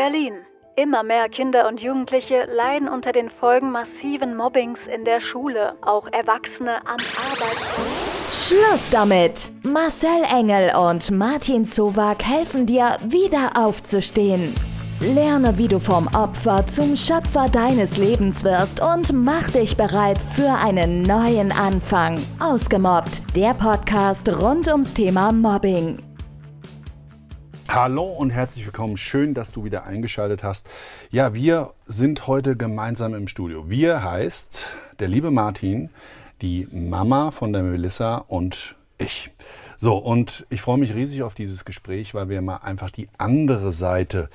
Berlin. Immer mehr Kinder und Jugendliche leiden unter den Folgen massiven Mobbings in der Schule, auch Erwachsene am Arbeitsplatz. Schluss damit! Marcel Engel und Martin Zowak helfen dir, wieder aufzustehen. Lerne, wie du vom Opfer zum Schöpfer deines Lebens wirst und mach dich bereit für einen neuen Anfang. Ausgemobbt, der Podcast rund ums Thema Mobbing. Hallo und herzlich willkommen. Schön, dass du wieder eingeschaltet hast. Ja, wir sind heute gemeinsam im Studio. Wir heißt der liebe Martin, die Mama von der Melissa und ich. So, und ich freue mich riesig auf dieses Gespräch, weil wir mal einfach die andere Seite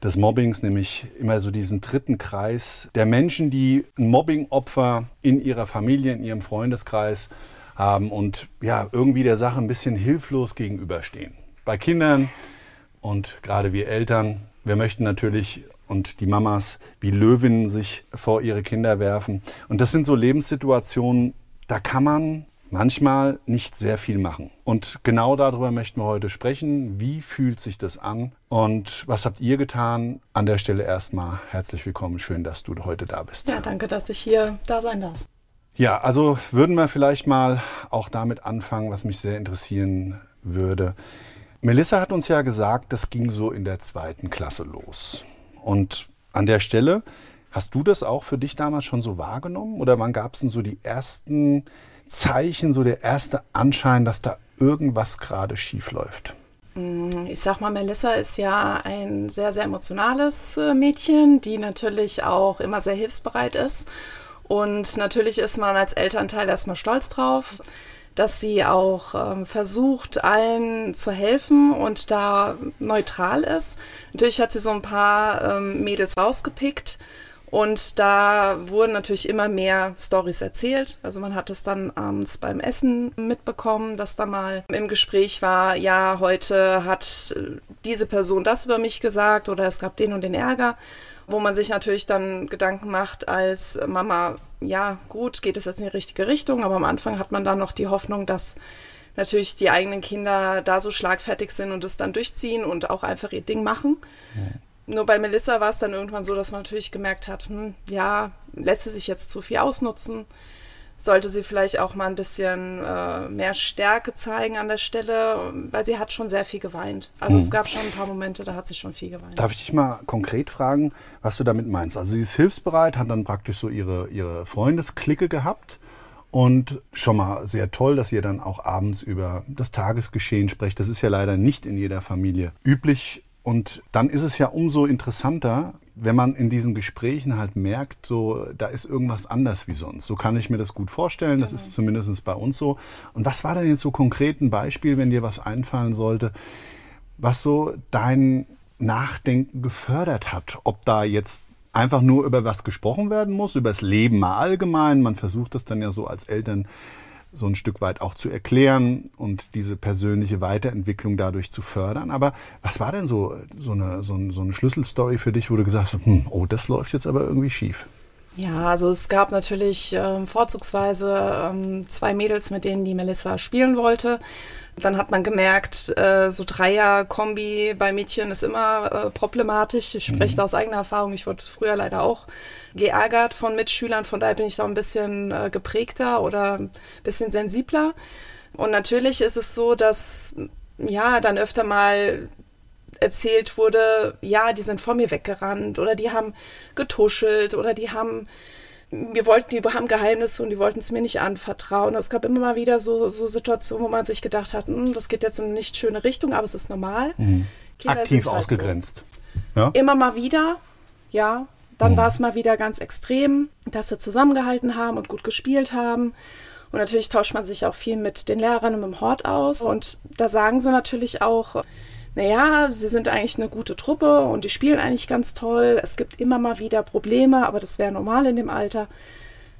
des Mobbings, nämlich immer so diesen dritten Kreis der Menschen, die ein Mobbing-Opfer in ihrer Familie, in ihrem Freundeskreis haben und ja, irgendwie der Sache ein bisschen hilflos gegenüberstehen. Bei Kindern, und gerade wir Eltern, wir möchten natürlich und die Mamas wie Löwinnen sich vor ihre Kinder werfen. Und das sind so Lebenssituationen, da kann man manchmal nicht sehr viel machen. Und genau darüber möchten wir heute sprechen. Wie fühlt sich das an? Und was habt ihr getan? An der Stelle erstmal herzlich willkommen. Schön, dass du heute da bist. Ja, danke, dass ich hier da sein darf. Ja, also würden wir vielleicht mal auch damit anfangen, was mich sehr interessieren würde. Melissa hat uns ja gesagt, das ging so in der zweiten Klasse los. Und an der Stelle, hast du das auch für dich damals schon so wahrgenommen? Oder wann gab es denn so die ersten Zeichen, so der erste Anschein, dass da irgendwas gerade schief läuft? Mm, ich sag mal, Melissa ist ja ein sehr, sehr emotionales äh, Mädchen, die natürlich auch immer sehr hilfsbereit ist. Und natürlich ist man als Elternteil erstmal stolz drauf dass sie auch ähm, versucht, allen zu helfen und da neutral ist. Natürlich hat sie so ein paar ähm, Mädels rausgepickt und da wurden natürlich immer mehr Stories erzählt. Also man hat es dann abends beim Essen mitbekommen, dass da mal im Gespräch war, ja, heute hat äh, diese Person das über mich gesagt oder es gab den und den Ärger wo man sich natürlich dann Gedanken macht als Mama, ja gut, geht es jetzt in die richtige Richtung, aber am Anfang hat man dann noch die Hoffnung, dass natürlich die eigenen Kinder da so schlagfertig sind und es dann durchziehen und auch einfach ihr Ding machen. Ja. Nur bei Melissa war es dann irgendwann so, dass man natürlich gemerkt hat, hm, ja, lässt sie sich jetzt zu viel ausnutzen sollte sie vielleicht auch mal ein bisschen äh, mehr Stärke zeigen an der Stelle, weil sie hat schon sehr viel geweint. Also hm. es gab schon ein paar Momente, da hat sie schon viel geweint. Darf ich dich mal konkret fragen, was du damit meinst? Also sie ist hilfsbereit, hat dann praktisch so ihre, ihre Freundesklicke gehabt. Und schon mal sehr toll, dass ihr dann auch abends über das Tagesgeschehen sprecht. Das ist ja leider nicht in jeder Familie üblich. Und dann ist es ja umso interessanter, wenn man in diesen Gesprächen halt merkt, so da ist irgendwas anders wie sonst. So kann ich mir das gut vorstellen. Das genau. ist zumindest bei uns so. Und was war denn jetzt so konkret ein Beispiel, wenn dir was einfallen sollte, was so dein Nachdenken gefördert hat? Ob da jetzt einfach nur über was gesprochen werden muss, über das Leben mal allgemein. Man versucht das dann ja so als Eltern so ein Stück weit auch zu erklären und diese persönliche Weiterentwicklung dadurch zu fördern. Aber was war denn so, so, eine, so, ein, so eine Schlüsselstory für dich, wo du gesagt hast, hm, oh, das läuft jetzt aber irgendwie schief? Ja, also es gab natürlich ähm, vorzugsweise ähm, zwei Mädels, mit denen die Melissa spielen wollte. Dann hat man gemerkt, äh, so Dreier-Kombi bei Mädchen ist immer äh, problematisch. Ich spreche mhm. aus eigener Erfahrung. Ich wurde früher leider auch geärgert von Mitschülern. Von daher bin ich da ein bisschen äh, geprägter oder ein bisschen sensibler. Und natürlich ist es so, dass ja dann öfter mal erzählt wurde, ja, die sind vor mir weggerannt oder die haben getuschelt oder die haben wir wollten, die haben Geheimnisse und die wollten es mir nicht anvertrauen. Es gab immer mal wieder so, so Situationen, wo man sich gedacht hat, hm, das geht jetzt in eine nicht schöne Richtung, aber es ist normal. Mhm. Aktiv halt ausgegrenzt. So. Ja? Immer mal wieder, ja. Dann mhm. war es mal wieder ganz extrem, dass sie zusammengehalten haben und gut gespielt haben. Und natürlich tauscht man sich auch viel mit den Lehrern und mit dem Hort aus. Und da sagen sie natürlich auch, naja, sie sind eigentlich eine gute Truppe und die spielen eigentlich ganz toll. Es gibt immer mal wieder Probleme, aber das wäre normal in dem Alter.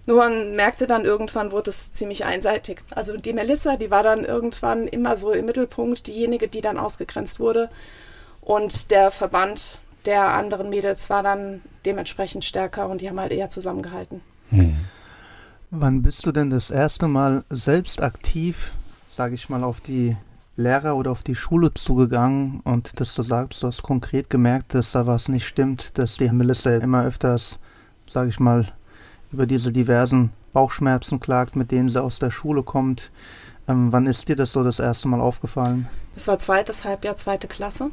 Nur man merkte dann irgendwann, wurde es ziemlich einseitig. Also die Melissa, die war dann irgendwann immer so im Mittelpunkt, diejenige, die dann ausgegrenzt wurde. Und der Verband der anderen Mädels war dann dementsprechend stärker und die haben halt eher zusammengehalten. Hm. Wann bist du denn das erste Mal selbst aktiv, sage ich mal, auf die Lehrer oder auf die Schule zugegangen und dass du sagst, du hast konkret gemerkt, dass da was nicht stimmt, dass die Melissa immer öfters, sage ich mal, über diese diversen Bauchschmerzen klagt, mit denen sie aus der Schule kommt. Ähm, wann ist dir das so das erste Mal aufgefallen? Es war zweites Halbjahr, zweite Klasse.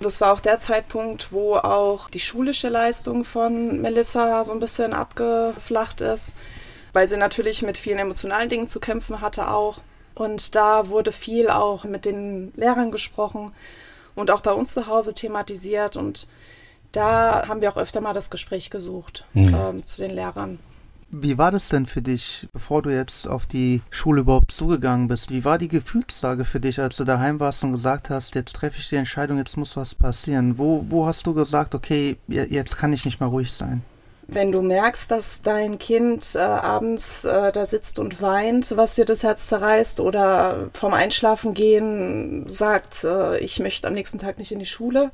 Das war auch der Zeitpunkt, wo auch die schulische Leistung von Melissa so ein bisschen abgeflacht ist, weil sie natürlich mit vielen emotionalen Dingen zu kämpfen hatte auch. Und da wurde viel auch mit den Lehrern gesprochen und auch bei uns zu Hause thematisiert. Und da haben wir auch öfter mal das Gespräch gesucht mhm. ähm, zu den Lehrern. Wie war das denn für dich, bevor du jetzt auf die Schule überhaupt zugegangen bist? Wie war die Gefühlslage für dich, als du daheim warst und gesagt hast, jetzt treffe ich die Entscheidung, jetzt muss was passieren? Wo, wo hast du gesagt, okay, jetzt kann ich nicht mehr ruhig sein? Wenn du merkst, dass dein Kind äh, abends äh, da sitzt und weint, was dir das Herz zerreißt, oder vom Einschlafen gehen sagt, äh, ich möchte am nächsten Tag nicht in die Schule,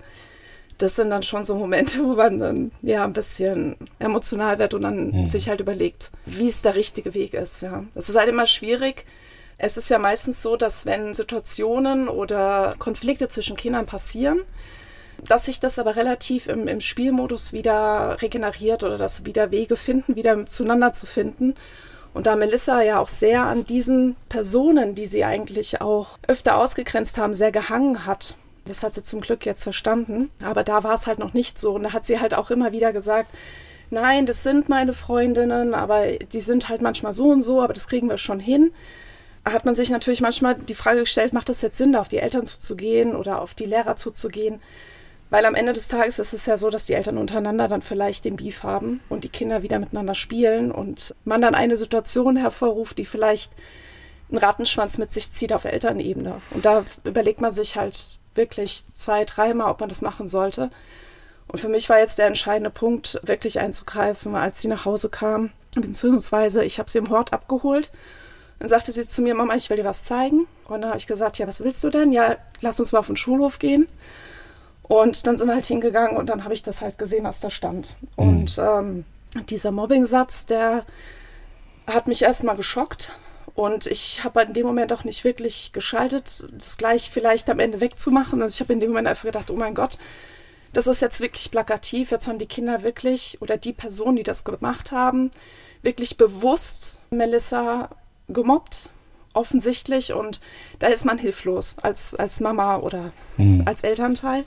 das sind dann schon so Momente, wo man dann ja ein bisschen emotional wird und dann mhm. sich halt überlegt, wie es der richtige Weg ist. Ja, das ist halt immer schwierig. Es ist ja meistens so, dass wenn Situationen oder Konflikte zwischen Kindern passieren, dass sich das aber relativ im, im Spielmodus wieder regeneriert oder dass wieder Wege finden, wieder zueinander zu finden. Und da Melissa ja auch sehr an diesen Personen, die sie eigentlich auch öfter ausgegrenzt haben, sehr gehangen hat, das hat sie zum Glück jetzt verstanden. Aber da war es halt noch nicht so. Und da hat sie halt auch immer wieder gesagt, nein, das sind meine Freundinnen, aber die sind halt manchmal so und so, aber das kriegen wir schon hin. Hat man sich natürlich manchmal die Frage gestellt, macht das jetzt Sinn, da auf die Eltern zuzugehen oder auf die Lehrer zuzugehen? Weil am Ende des Tages ist es ja so, dass die Eltern untereinander dann vielleicht den Beef haben und die Kinder wieder miteinander spielen und man dann eine Situation hervorruft, die vielleicht einen Rattenschwanz mit sich zieht auf Elternebene. Und da überlegt man sich halt, wirklich zwei, dreimal, ob man das machen sollte. Und für mich war jetzt der entscheidende Punkt, wirklich einzugreifen, als sie nach Hause kam, beziehungsweise ich habe sie im Hort abgeholt. Dann sagte sie zu mir, Mama, ich will dir was zeigen. Und dann habe ich gesagt, ja, was willst du denn? Ja, lass uns mal auf den Schulhof gehen. Und dann sind wir halt hingegangen und dann habe ich das halt gesehen, was da stand. Mhm. Und ähm, dieser Mobbing-Satz, der hat mich erstmal geschockt, und ich habe in dem Moment auch nicht wirklich geschaltet, das gleich vielleicht am Ende wegzumachen. Also ich habe in dem Moment einfach gedacht, oh mein Gott, das ist jetzt wirklich plakativ. Jetzt haben die Kinder wirklich oder die Personen, die das gemacht haben, wirklich bewusst Melissa gemobbt, offensichtlich. Und da ist man hilflos als, als Mama oder mhm. als Elternteil.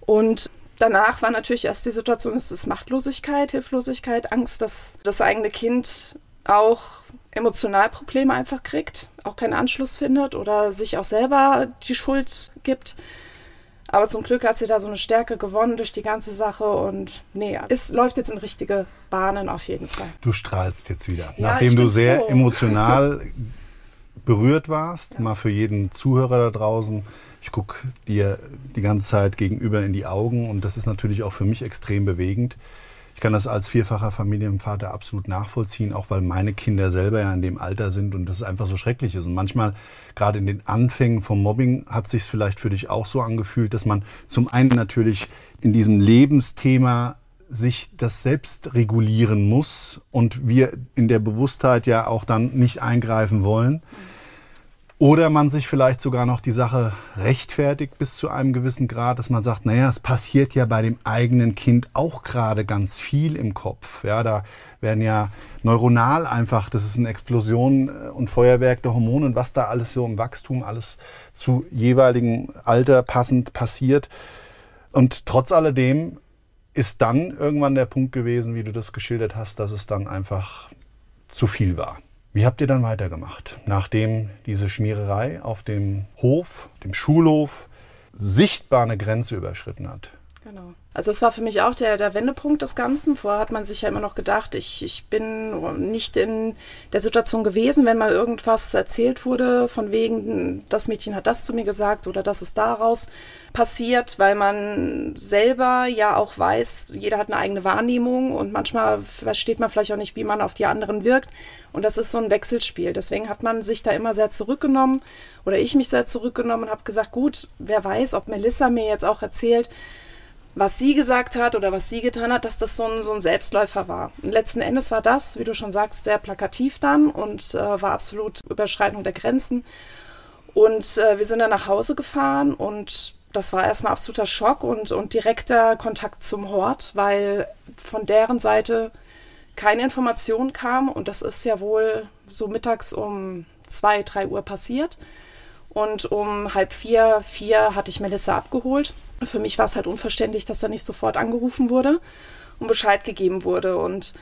Und danach war natürlich erst die Situation, es ist Machtlosigkeit, Hilflosigkeit, Angst, dass das eigene Kind auch Emotionalprobleme einfach kriegt, auch keinen Anschluss findet oder sich auch selber die Schuld gibt. Aber zum Glück hat sie da so eine Stärke gewonnen durch die ganze Sache und nee, es läuft jetzt in richtige Bahnen auf jeden Fall. Du strahlst jetzt wieder. Ja, Nachdem du sehr froh. emotional berührt warst, ja. mal für jeden Zuhörer da draußen. Ich gucke dir die ganze Zeit gegenüber in die Augen und das ist natürlich auch für mich extrem bewegend. Ich kann das als vierfacher Familienvater absolut nachvollziehen, auch weil meine Kinder selber ja in dem Alter sind und das einfach so schrecklich ist. Und manchmal, gerade in den Anfängen vom Mobbing, hat sich vielleicht für dich auch so angefühlt, dass man zum einen natürlich in diesem Lebensthema sich das selbst regulieren muss und wir in der Bewusstheit ja auch dann nicht eingreifen wollen. Oder man sich vielleicht sogar noch die Sache rechtfertigt bis zu einem gewissen Grad, dass man sagt, naja, es passiert ja bei dem eigenen Kind auch gerade ganz viel im Kopf. Ja, da werden ja neuronal einfach, das ist eine Explosion äh, und Feuerwerk der Hormone und was da alles so im Wachstum, alles zu jeweiligen Alter passend passiert. Und trotz alledem ist dann irgendwann der Punkt gewesen, wie du das geschildert hast, dass es dann einfach zu viel war. Wie habt ihr dann weitergemacht, nachdem diese Schmiererei auf dem Hof, dem Schulhof, sichtbar eine Grenze überschritten hat? Genau. Also es war für mich auch der, der Wendepunkt des Ganzen. Vorher hat man sich ja immer noch gedacht, ich, ich bin nicht in der Situation gewesen, wenn mal irgendwas erzählt wurde, von wegen, das Mädchen hat das zu mir gesagt oder das ist daraus passiert, weil man selber ja auch weiß, jeder hat eine eigene Wahrnehmung und manchmal versteht man vielleicht auch nicht, wie man auf die anderen wirkt. Und das ist so ein Wechselspiel. Deswegen hat man sich da immer sehr zurückgenommen oder ich mich sehr zurückgenommen und habe gesagt, gut, wer weiß, ob Melissa mir jetzt auch erzählt, was sie gesagt hat oder was sie getan hat, dass das so ein, so ein Selbstläufer war. Letzten Endes war das, wie du schon sagst, sehr plakativ dann und äh, war absolut Überschreitung der Grenzen. Und äh, wir sind dann nach Hause gefahren und das war erstmal absoluter Schock und, und direkter Kontakt zum Hort, weil von deren Seite keine Information kam und das ist ja wohl so mittags um zwei, drei Uhr passiert. Und um halb vier, vier hatte ich Melissa abgeholt. Für mich war es halt unverständlich, dass da nicht sofort angerufen wurde und Bescheid gegeben wurde. Und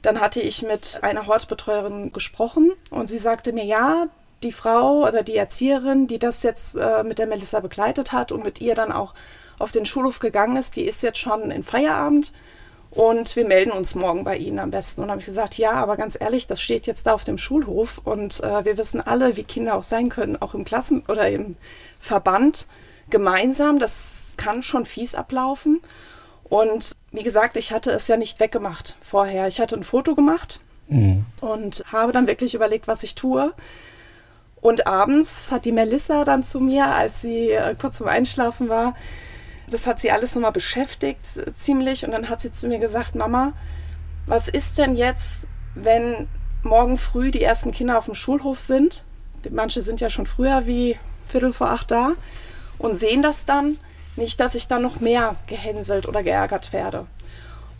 dann hatte ich mit einer Hortbetreuerin gesprochen und sie sagte mir, ja, die Frau oder die Erzieherin, die das jetzt äh, mit der Melissa begleitet hat und mit ihr dann auch auf den Schulhof gegangen ist, die ist jetzt schon in Feierabend und wir melden uns morgen bei Ihnen am besten. Und habe ich gesagt, ja, aber ganz ehrlich, das steht jetzt da auf dem Schulhof und äh, wir wissen alle, wie Kinder auch sein können, auch im Klassen- oder im Verband gemeinsam. Das kann schon fies ablaufen. Und wie gesagt, ich hatte es ja nicht weggemacht vorher. Ich hatte ein Foto gemacht mhm. und habe dann wirklich überlegt, was ich tue. Und abends hat die Melissa dann zu mir, als sie äh, kurz vorm Einschlafen war, das hat sie alles nochmal beschäftigt, äh, ziemlich. Und dann hat sie zu mir gesagt, Mama, was ist denn jetzt, wenn morgen früh die ersten Kinder auf dem Schulhof sind? Manche sind ja schon früher wie Viertel vor acht da und sehen das dann. Nicht, dass ich dann noch mehr gehänselt oder geärgert werde.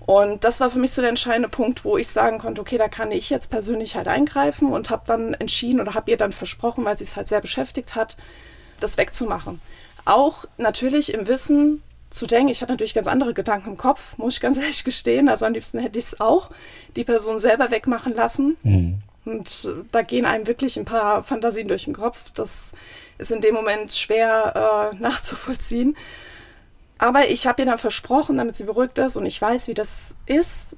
Und das war für mich so der entscheidende Punkt, wo ich sagen konnte, okay, da kann ich jetzt persönlich halt eingreifen und habe dann entschieden oder habe ihr dann versprochen, weil sie es halt sehr beschäftigt hat, das wegzumachen. Auch natürlich im Wissen zu denken, ich hatte natürlich ganz andere Gedanken im Kopf, muss ich ganz ehrlich gestehen. Also am liebsten hätte ich es auch die Person selber wegmachen lassen. Mhm. Und da gehen einem wirklich ein paar Fantasien durch den Kopf. Das ist in dem Moment schwer äh, nachzuvollziehen. Aber ich habe ihr dann versprochen, damit sie beruhigt ist und ich weiß, wie das ist,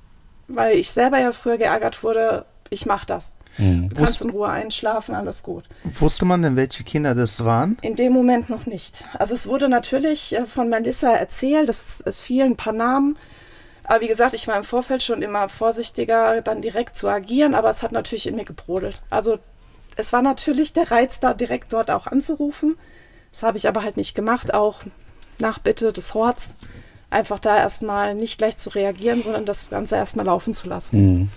weil ich selber ja früher geärgert wurde, ich mache das. Mhm. Du kannst in Ruhe einschlafen, alles gut. Wusste man denn, welche Kinder das waren? In dem Moment noch nicht. Also es wurde natürlich äh, von Melissa erzählt, es, es fielen ein paar Namen. Aber wie gesagt, ich war im Vorfeld schon immer vorsichtiger, dann direkt zu agieren, aber es hat natürlich in mir gebrodelt. Also es war natürlich der Reiz da, direkt dort auch anzurufen. Das habe ich aber halt nicht gemacht, auch nach Bitte des Horts. Einfach da erstmal nicht gleich zu reagieren, sondern das Ganze erstmal laufen zu lassen. Mhm.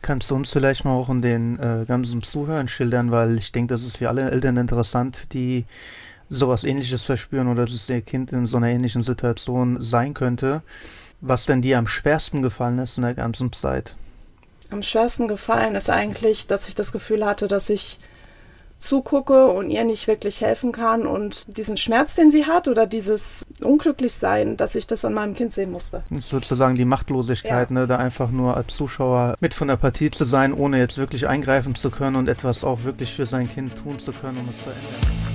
Kannst du uns vielleicht mal auch in den äh, ganzen Zuhören schildern, weil ich denke, das ist für alle Eltern interessant, die sowas ähnliches verspüren oder dass ihr Kind in so einer ähnlichen Situation sein könnte. Was denn dir am schwersten gefallen ist in der ganzen Zeit? Am schwersten gefallen ist eigentlich, dass ich das Gefühl hatte, dass ich zugucke und ihr nicht wirklich helfen kann und diesen Schmerz, den sie hat oder dieses Unglücklichsein, dass ich das an meinem Kind sehen musste. Sozusagen die Machtlosigkeit, ja. ne, da einfach nur als Zuschauer mit von der Partie zu sein, ohne jetzt wirklich eingreifen zu können und etwas auch wirklich für sein Kind tun zu können, um es zu ändern.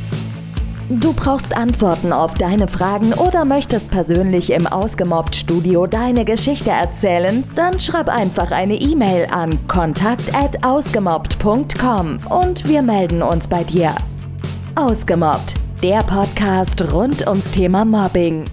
Du brauchst Antworten auf deine Fragen oder möchtest persönlich im Ausgemobbt-Studio deine Geschichte erzählen? Dann schreib einfach eine E-Mail an kontakt@ausgemobbt.com und wir melden uns bei dir. Ausgemobbt, der Podcast rund ums Thema Mobbing.